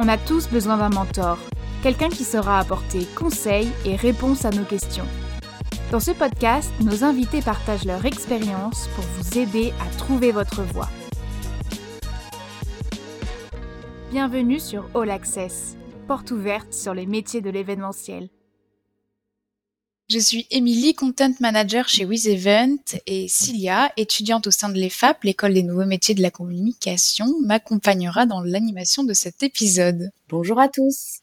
On a tous besoin d'un mentor, quelqu'un qui saura apporter conseils et réponses à nos questions. Dans ce podcast, nos invités partagent leur expérience pour vous aider à trouver votre voie. Bienvenue sur All Access, porte ouverte sur les métiers de l'événementiel. Je suis Émilie, Content Manager chez WizEvent et Cilia, étudiante au sein de l'EFAP, l'école des nouveaux métiers de la communication, m'accompagnera dans l'animation de cet épisode. Bonjour à tous.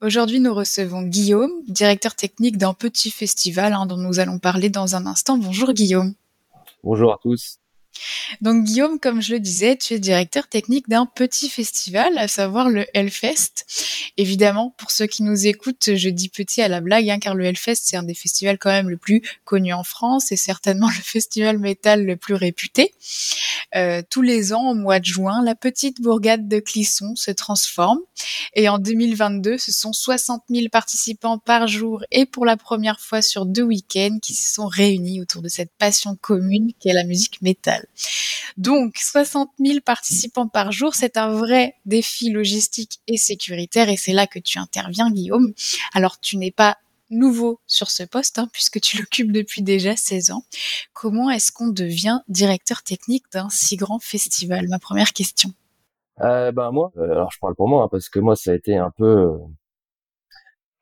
Aujourd'hui, nous recevons Guillaume, directeur technique d'un petit festival hein, dont nous allons parler dans un instant. Bonjour Guillaume. Bonjour à tous. Donc Guillaume, comme je le disais, tu es directeur technique d'un petit festival, à savoir le Hellfest. Évidemment, pour ceux qui nous écoutent, je dis petit à la blague, hein, car le Hellfest, c'est un des festivals quand même le plus connu en France et certainement le festival métal le plus réputé. Euh, tous les ans, au mois de juin, la petite bourgade de Clisson se transforme. Et en 2022, ce sont 60 000 participants par jour et pour la première fois sur deux week-ends qui se sont réunis autour de cette passion commune qu'est la musique métal. Donc, 60 000 participants par jour, c'est un vrai défi logistique et sécuritaire et c'est là que tu interviens, Guillaume. Alors, tu n'es pas nouveau sur ce poste, hein, puisque tu l'occupes depuis déjà 16 ans. Comment est-ce qu'on devient directeur technique d'un si grand festival? Ma première question. Euh, ben moi, euh, je parle pour moi hein, parce que moi ça a été un peu, euh,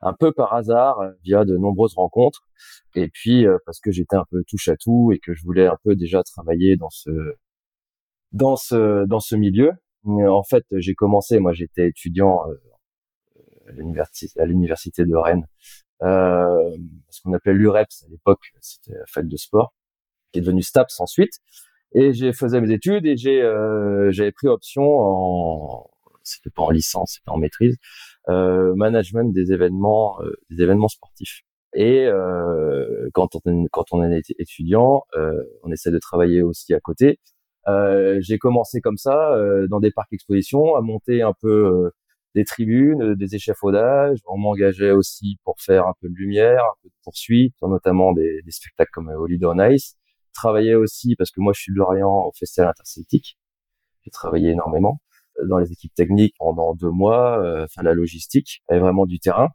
un peu par hasard euh, via de nombreuses rencontres et puis parce que j'étais un peu touche à tout et que je voulais un peu déjà travailler dans ce, dans ce, dans ce milieu. En fait, j'ai commencé, moi j'étais étudiant à l'université de Rennes euh, ce qu'on appelait l'UREPS à l'époque, c'était la fac de sport, qui est devenu STAPS ensuite. Et j'ai faisais mes études et j'ai euh, j'avais pris option en c'était pas en licence, c'était en maîtrise, euh, management des événements euh, des événements sportifs. Et euh, quand on quand on est étudiant, euh, on essaie de travailler aussi à côté. j'ai commencé comme ça dans des parcs expositions à monter un peu des tribunes, euh, des échafaudages. On m'engageait aussi pour faire un peu de lumière, un peu de poursuite, notamment des, des spectacles comme euh, Holiday on Ice. Travaillais aussi, parce que moi je suis de Lorient, au Festival Interceltique. J'ai travaillé énormément euh, dans les équipes techniques pendant deux mois, enfin la logistique, avait vraiment du terrain.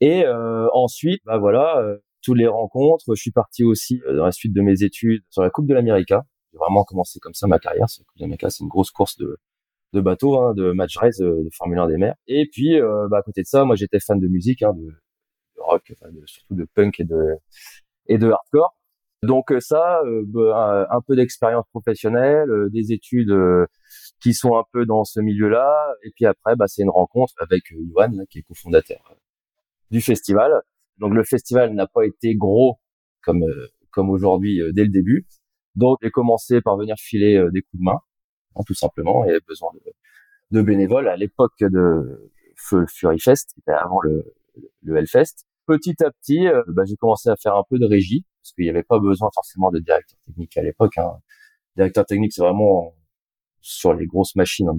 Et ensuite, bah voilà, toutes les rencontres. Je suis parti aussi dans la suite de mes études sur la Coupe de l'Amérique. J'ai vraiment commencé comme ça ma carrière. Coupe de l'Amérique, c'est une grosse course de de bateau, hein, de match race, de, de, Formule 1 des mers. Et puis, euh, bah, à côté de ça, moi, j'étais fan de musique, hein, de, rock, enfin, surtout de punk et de et de hardcore. Donc euh, ça, euh, bah, un, peu d'expérience professionnelle, des études qui sont un peu dans ce milieu-là. Et puis après, bah, c'est une rencontre avec Yohan, qui est cofondateur du festival. Donc le festival n'a pas été gros comme comme aujourd'hui dès le début. Donc j'ai commencé par venir filer des coups de main Hein, tout simplement, et besoin de, bénévoles à l'époque de Fury Fest, qui était avant le, le Hellfest. Petit à petit, euh, bah, j'ai commencé à faire un peu de régie, parce qu'il n'y avait pas besoin forcément de directeur technique à l'époque. Hein. Directeur technique, c'est vraiment sur les grosses machines hein,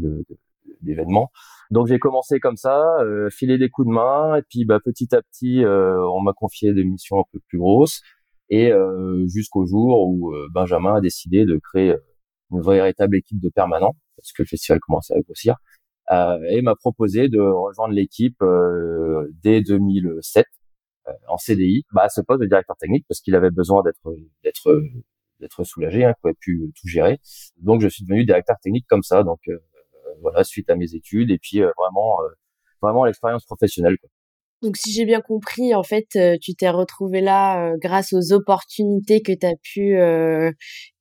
d'événements. Donc j'ai commencé comme ça, euh, filer des coups de main, et puis bah, petit à petit, euh, on m'a confié des missions un peu plus grosses, et euh, jusqu'au jour où Benjamin a décidé de créer une véritable équipe de permanents, parce que le festival commençait à grossir, euh, et m'a proposé de rejoindre l'équipe euh, dès 2007 euh, en CDI, bah, à ce poste de directeur technique, parce qu'il avait besoin d'être d'être soulagé, hein, qu'il pouvait plus tout gérer. Donc je suis devenu directeur technique comme ça, donc euh, voilà, suite à mes études, et puis vraiment vraiment l'expérience professionnelle. Quoi. Donc si j'ai bien compris, en fait, tu t'es retrouvé là grâce aux opportunités que tu as pu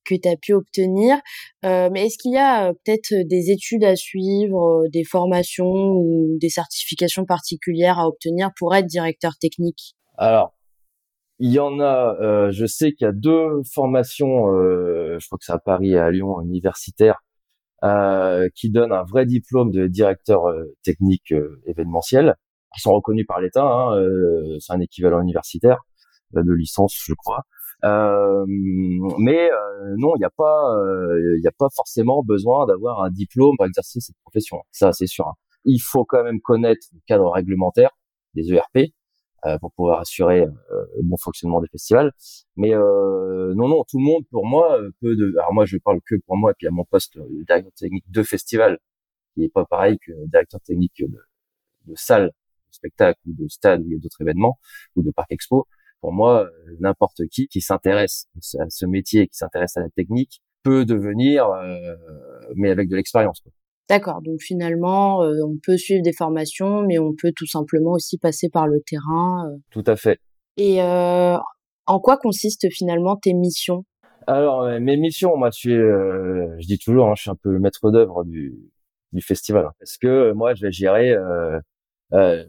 que tu as pu obtenir. Euh, mais est-ce qu'il y a peut-être des études à suivre, des formations ou des certifications particulières à obtenir pour être directeur technique? Alors, il y en a. Euh, je sais qu'il y a deux formations. Euh, je crois que c'est à Paris et à Lyon, universitaires, qui donnent un vrai diplôme de directeur technique événementiel, qui sont reconnus par l'État. Hein, c'est un équivalent universitaire de licence, je crois. Euh, mais euh, non, il n'y a pas, il n'y a pas forcément besoin d'avoir un diplôme pour exercer cette profession. Ça, c'est sûr. Hein. Il faut quand même connaître le cadre réglementaire des ERP euh, pour pouvoir assurer le bon fonctionnement des festivals. Mais euh, non, non, tout le monde, pour moi, peut de. Alors moi, je parle que pour moi, et puis à mon poste de directeur technique de festival, qui est pas pareil que directeur technique de salle de spectacle ou de stade ou d'autres événements ou de parc expo, pour moi, n'importe qui qui s'intéresse à ce métier, qui s'intéresse à la technique, peut devenir, euh, mais avec de l'expérience. D'accord. Donc finalement, euh, on peut suivre des formations, mais on peut tout simplement aussi passer par le terrain. Euh. Tout à fait. Et en quoi consistent finalement tes missions? Alors mes missions, moi, je suis, je dis toujours, hein, je suis un peu le maître d'œuvre du, du festival, parce que moi, je vais gérer euh,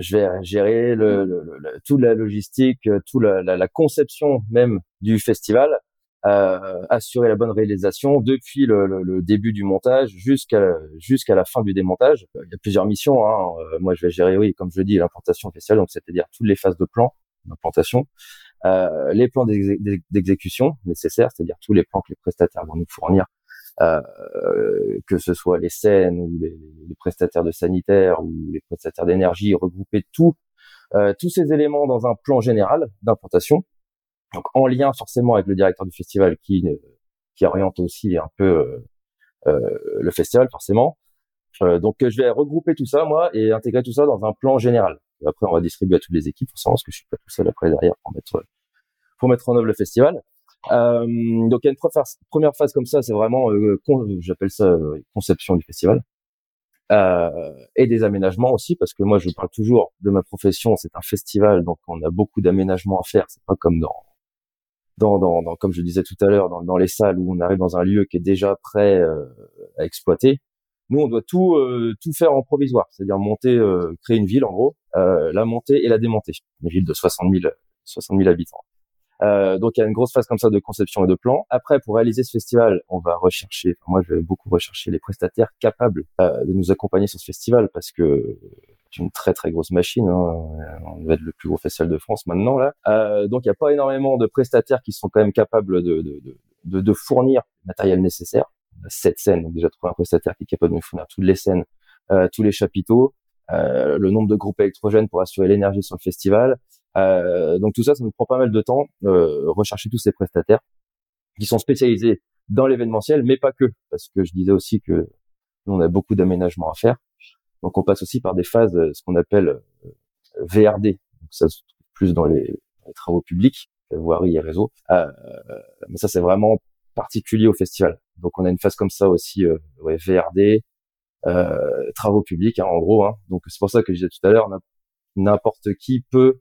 je vais gérer le, le, le, toute la logistique, toute la, la, la, conception même du festival, euh, assurer la bonne réalisation depuis le, début du montage jusqu'à jusqu'à la fin du démontage. Il y a plusieurs missions. Hein. Euh, moi, je vais gérer, oui, comme je dis, l'implantation festival, donc c'est-à-dire toutes les phases de plan d'implantation, euh, les plans d'exécution nécessaires, c'est-à-dire tous les plans que les prestataires vont nous fournir euh, que ce soit les scènes ou les, les, prestataires de sanitaire ou les prestataires d'énergie, regrouper tout, euh, tous ces éléments dans un plan général d'implantation, donc en lien forcément avec le directeur du festival qui qui oriente aussi un peu euh, euh le festival forcément. Euh, donc je vais regrouper tout ça moi et intégrer tout ça dans un plan général. après on va distribuer à toutes les équipes forcément parce que je suis pas tout seul après derrière pour mettre pour mettre en œuvre le festival. Euh, donc il y a une première phase comme ça, c'est vraiment, euh, j'appelle ça euh, conception du festival. Et des aménagements aussi parce que moi je parle toujours de ma profession c'est un festival donc on a beaucoup d'aménagements à faire c'est pas comme dans dans, dans, dans comme je disais tout à l'heure dans, dans les salles où on arrive dans un lieu qui est déjà prêt euh, à exploiter nous on doit tout tout faire en provisoire. C'est-à-dire monter créer une ville en gros la monter et la démonter. Une ville de 60 000 60 000 habitants euh, donc il y a une grosse phase comme ça de conception et de plan. Après, pour réaliser ce festival, on va rechercher, moi je vais beaucoup rechercher les prestataires capables euh, de nous accompagner sur ce festival parce que c'est une très très grosse machine. Hein. On va être le plus gros festival de France maintenant là. Euh, donc il n'y a pas énormément de prestataires qui sont quand même capables de, de, de, de fournir le matériel nécessaire. Sept scènes, donc déjà trouver un prestataire qui est capable de nous fournir toutes les scènes, euh, tous les chapiteaux, euh, le nombre de groupes électrogènes pour assurer l'énergie sur le festival. Euh, donc tout ça, ça nous prend pas mal de temps, euh, rechercher tous ces prestataires qui sont spécialisés dans l'événementiel, mais pas que, parce que je disais aussi que nous, on a beaucoup d'aménagements à faire. Donc on passe aussi par des phases, euh, ce qu'on appelle VRD. Donc ça se trouve plus dans les, les travaux publics, voirie et réseau. Euh, mais ça, c'est vraiment particulier au festival. Donc on a une phase comme ça aussi, euh, ouais, VRD, euh, travaux publics, hein, en gros. Hein. Donc c'est pour ça que je disais tout à l'heure, n'importe qui peut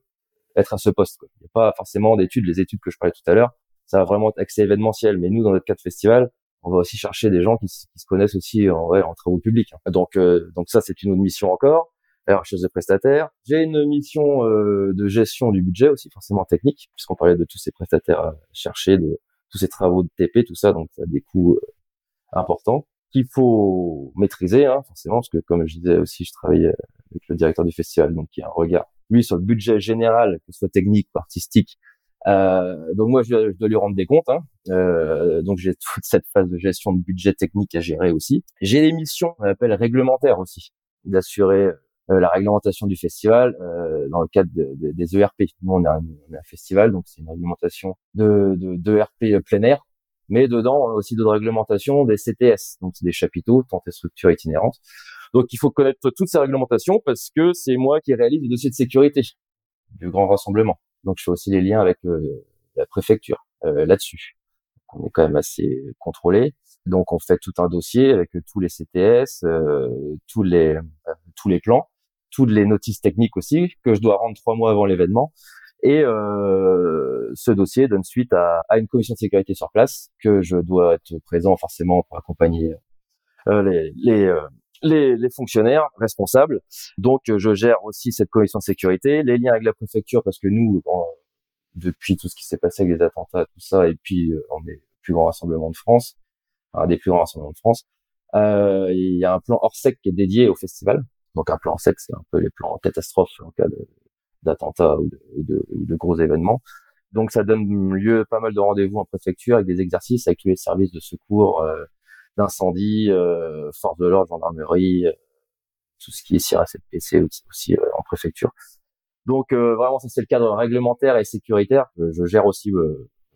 être à ce poste. Quoi. Il n'y a pas forcément d'études, les études que je parlais tout à l'heure, ça va vraiment être accès événementiel. Mais nous, dans notre cas de festival, on va aussi chercher des gens qui, se connaissent aussi en, ouais, en travaux publics. Hein. Donc, euh, donc ça, c'est une autre mission encore. Alors, chez les prestataires, j'ai une mission euh, de gestion du budget aussi, forcément technique, puisqu'on parlait de tous ces prestataires à chercher, de tous ces travaux de TP, tout ça, donc ça a des coûts euh, importants qu'il faut maîtriser, hein, forcément, parce que comme je disais aussi, je travaillais avec le directeur du festival, donc il y a un regard lui sur le budget général, que ce soit technique ou artistique. Euh, donc moi, je, dois lui rendre des comptes. Hein. Euh, donc j'ai toute cette phase de gestion de budget technique à gérer aussi. J'ai des missions, on appelle réglementaires aussi, d'assurer euh, la réglementation du festival euh, dans le cadre de, des ERP. Nous, on a, un, on a un festival, donc c'est une réglementation de, de, de ERP plein air. Mais dedans, on a aussi d'autres réglementations des CTS, donc c'est des chapiteaux, tant et structures itinérantes. Donc il faut connaître toutes ces réglementations parce que c'est moi qui réalise les dossiers de sécurité du grand rassemblement. Donc je fais aussi les liens avec euh, la préfecture euh, là-dessus. On est quand même assez contrôlé. Donc on fait tout un dossier avec tous les CTS, euh, tous les tous les plans, toutes les notices techniques aussi que je dois rendre trois mois avant l'événement. Et ce dossier donne suite à, à, une commission de sécurité sur place que je dois être présent forcément pour accompagner les, les, les, les, fonctionnaires responsables. Donc, euh, je gère aussi cette commission de sécurité, les liens avec la préfecture, parce que nous, depuis tout ce qui s'est passé avec les attentats, tout ça, et puis euh, on est le plus grand rassemblement de France, un des plus grands rassemblements de France, euh, il y a un plan hors sec qui est dédié au festival. Donc, un plan hors sec, c'est un peu les plans catastrophes en cas d'attentats ou de, de, gros événements. Donc, ça donne lieu pas mal de rendez-vous en préfecture avec des exercices avec tous les services de secours, euh, d'incendie, euh, force de l'ordre, gendarmerie, euh, tout ce qui est CIRA-CPC aussi euh, en préfecture. Donc vraiment, ça c'est le cadre réglementaire et sécuritaire que je gère aussi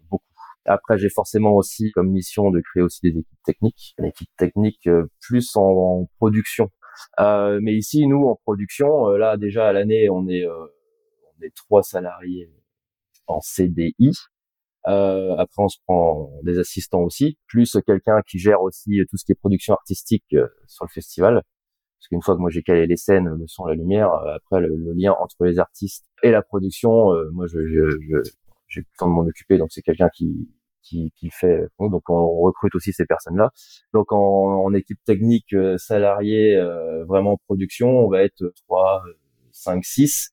beaucoup. Après, j'ai forcément aussi comme mission de créer aussi des équipes techniques, une équipe technique plus en, production. Euh, mais ici, nous, en production, euh, là déjà à l'année, on est on est trois salariés en CDI. Après, on se prend des assistants aussi, plus quelqu'un qui gère aussi tout ce qui est production artistique sur le festival. Parce qu'une fois que moi j'ai calé les scènes, le son, la lumière, après le, lien entre les artistes et la production, moi je, je, je j'ai le temps de m'en occuper, donc c'est quelqu'un qui qui, qui fait. Donc on recrute aussi ces personnes-là. Donc en, en, équipe technique euh, salariée, euh, vraiment production, on va être 3, 5, 6.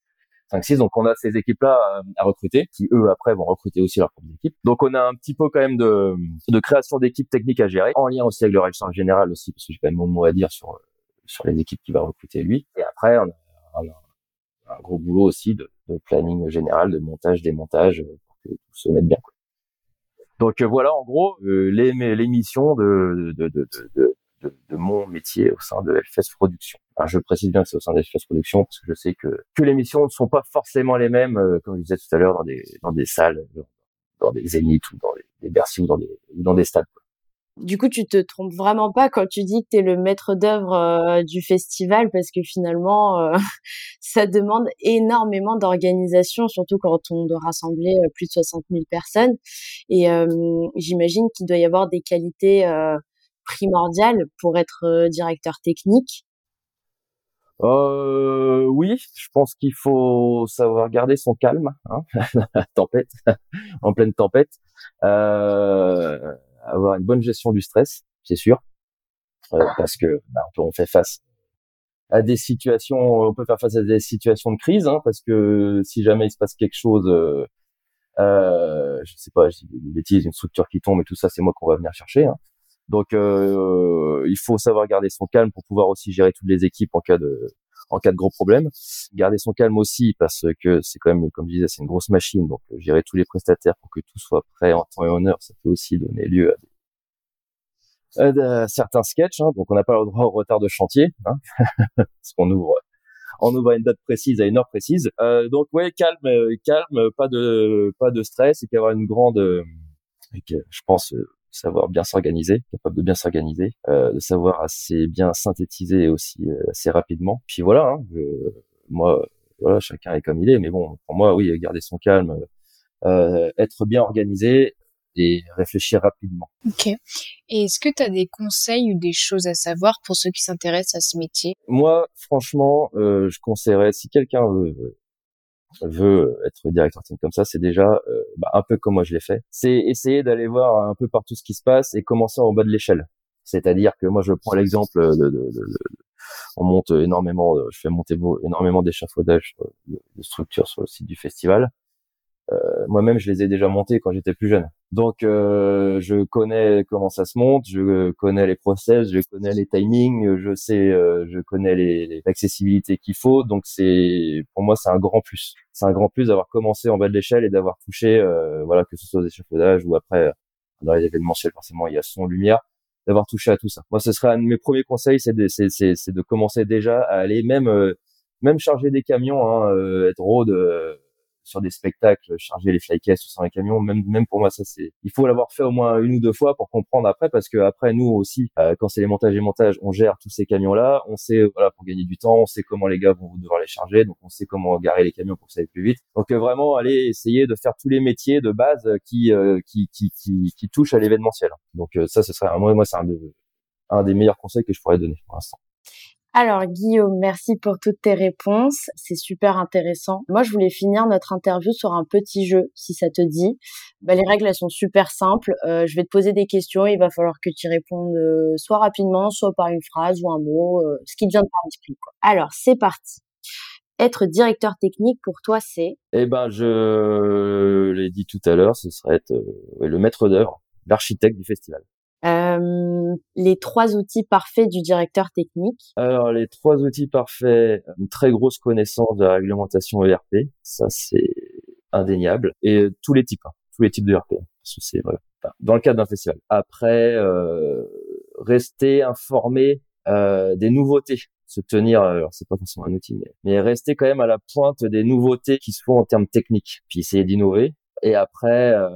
5, 6. Donc on a ces équipes-là euh, à, recruter, qui eux après vont recruter aussi leurs propres équipes. Donc on a un petit peu quand même de, de création d'équipes techniques à gérer, en lien aussi avec le régisseur général aussi, parce que j'ai quand même mon mot à dire sur sur les équipes qui va recruter lui. Et après on a, un gros boulot aussi de, planning général, de montage, démontage, pour que tout se mette bien. Donc euh, voilà, en gros, euh, les, les missions de, de, de, de, de, mon métier au sein de Hellfest Production. Je précise bien que c'est au sein de Hellfest Production parce que je sais que, que les missions ne sont pas forcément les mêmes, euh, comme je disais tout à l'heure, dans des, dans des salles, dans des zéniths ou dans des, des Bercy ou dans des, dans des stades. Du coup, tu te trompes vraiment pas quand tu dis que tu es le maître d'œuvre euh, du festival parce que finalement, euh, ça demande énormément d'organisation, surtout quand on doit rassembler euh, plus de 60 000 personnes. Et j'imagine qu'il doit y avoir des qualités primordiales pour être directeur technique. Euh, oui, je pense qu'il faut savoir garder son calme, hein tempête, en pleine tempête. Euh, avoir une bonne gestion du stress, c'est sûr, euh, parce que bah, on fait face à des situations, on peut faire face à des situations de crise, hein, parce que si jamais il se passe quelque chose, euh, euh, je sais pas, je une bêtise, une structure qui tombe et tout ça, c'est moi qu'on va venir chercher. Hein. Donc, euh, il faut savoir garder son calme pour pouvoir aussi gérer toutes les équipes en cas de en cas de gros problèmes. Garder son calme aussi parce que c'est quand même, comme je disais, c'est une grosse machine. Donc gérer tous les prestataires pour que tout soit prêt en temps et en heure, ça peut aussi donner lieu à, certains sketchs. Hein. Donc on n'a pas le droit au retard de chantier, hein parce qu'on ouvre on ouvre à une date précise, à une heure précise. Euh, donc ouais, calme, calme, pas de pas de stress et qu'avoir une grande, euh, je pense, euh, savoir bien s'organiser, capable de bien s'organiser, euh, de savoir assez bien synthétiser aussi euh, assez rapidement. Puis voilà, hein, je, moi, voilà, chacun est comme il est, mais bon, pour moi, oui, garder son calme, euh, être bien organisé et réfléchir rapidement. Ok. Et est-ce que tu as des conseils ou des choses à savoir pour ceux qui s'intéressent à ce métier? Moi, franchement, euh, je conseillerais si quelqu'un veut veut être directeur technique comme ça, c'est déjà euh, bah, un peu comme moi je l'ai fait. C'est essayer d'aller voir un peu partout ce qui se passe et commencer en bas de l'échelle. C'est-à-dire que moi je prends l'exemple de, de, de, on monte énormément, je fais monter énormément d'échafaudages de structures sur le site du festival. Euh, moi-même, je les ai déjà montés quand j'étais plus jeune. Donc, euh, je connais comment ça se monte, je connais les process, je connais les timings, je sais, euh, je connais les, les accessibilités qu'il faut. Donc, c'est pour moi, c'est un grand plus. C'est un grand plus d'avoir commencé en bas de l'échelle et d'avoir touché, euh, voilà, que ce soit aux échafaudages ou après dans les événementiels, forcément, il y a son lumière, d'avoir touché à tout ça. Moi, ce serait un de mes premiers conseils, c'est de, c'est, c'est, c'est de commencer déjà à aller même, même charger des camions, hein, être road sur des spectacles, charger les flycases sur un camion, même même pour moi ça c'est, il faut l'avoir fait au moins une ou deux fois pour comprendre après parce que après nous aussi euh, quand c'est les montages et montages, on gère tous ces camions là, on sait voilà pour gagner du temps, on sait comment les gars vont devoir les charger, donc on sait comment garer les camions pour que ça aille plus vite. Donc euh, vraiment aller essayer de faire tous les métiers de base qui euh, qui, qui, qui qui touchent à l'événementiel. Donc ça ce serait moi moi c'est un, un des meilleurs conseils que je pourrais donner pour l'instant. Alors Guillaume, merci pour toutes tes réponses, c'est super intéressant. Moi, je voulais finir notre interview sur un petit jeu, si ça te dit. Bah, les règles, elles sont super simples. Euh, je vais te poser des questions, il va falloir que tu répondes euh, soit rapidement, soit par une phrase ou un mot, euh, ce qui te vient de par l'esprit. Alors, c'est parti. Être directeur technique pour toi, c'est? Eh ben, je l'ai dit tout à l'heure, ce serait être le maître d'œuvre, l'architecte du festival. Euh, les trois outils parfaits du directeur technique. Alors les trois outils parfaits, une très grosse connaissance de la réglementation ERP, ça c'est indéniable, et tous les types, hein, tous les types de ERP, c'est voilà, dans le cadre d'un festival. Après, euh, rester informé euh, des nouveautés, se tenir, alors c'est pas forcément un outil, mais, mais rester quand même à la pointe des nouveautés qui se font en termes techniques, puis essayer d'innover. Et après, euh,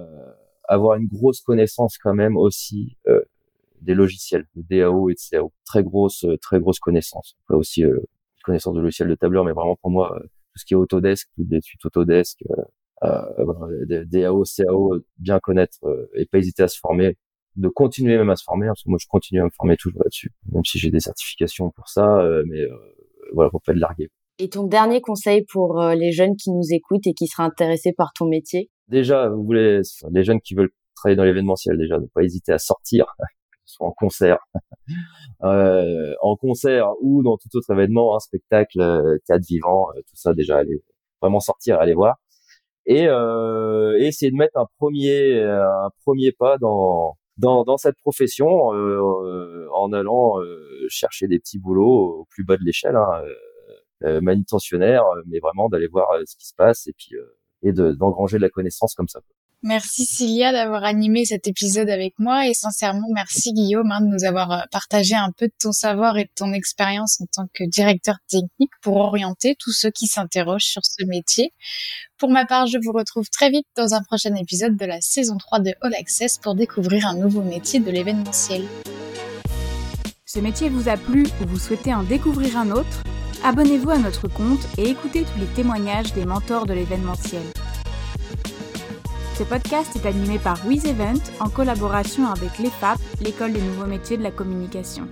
avoir une grosse connaissance quand même aussi euh, des logiciels, de DAO et de CAO. Très grosse, très grosse connaissance. Après aussi connaissance de logiciels de tableur, mais vraiment pour moi tout ce qui est Autodesk, toutes les suites Autodesk, euh, DAO, CAO, bien connaître et pas hésiter à se former de continuer même à se former, parce que moi je continue à me former toujours là-dessus, même si j'ai des certifications pour ça, euh, mais euh, voilà, pour pas être larguer. Et ton dernier conseil pour euh, les jeunes qui nous écoutent et qui seraient intéressés par ton métier? Déjà, vous voulez les jeunes qui veulent travailler dans l'événementiel, déjà, ne pas hésiter à sortir, soit en concert, euh, en concert ou dans tout autre événement, un spectacle, théâtre vivant, tout ça, déjà, aller vraiment sortir, aller voir et, euh, essayer de mettre un premier un premier pas dans dans, dans cette profession euh, euh, en allant euh, chercher des petits boulots au plus bas de l'échelle, hein, manutentionnaire, mais vraiment d'aller voir ce qui se passe et puis et d'engranger de, la connaissance comme ça. Merci Cilia d'avoir animé cet épisode avec moi et sincèrement merci Guillaume hein, de nous avoir partagé un peu de ton savoir et de ton expérience en tant que directeur technique pour orienter tous ceux qui s'interrogent sur ce métier. Pour ma part, je vous retrouve très vite dans un prochain épisode de la saison 3 de All Access pour découvrir un nouveau métier de l'événementiel. Ce métier vous a plu ou vous souhaitez en découvrir un autre? Abonnez-vous à notre compte et écoutez tous les témoignages des mentors de l'événementiel. Ce podcast est animé par WizEvent en collaboration avec l'EFAP, l'école des nouveaux métiers de la communication.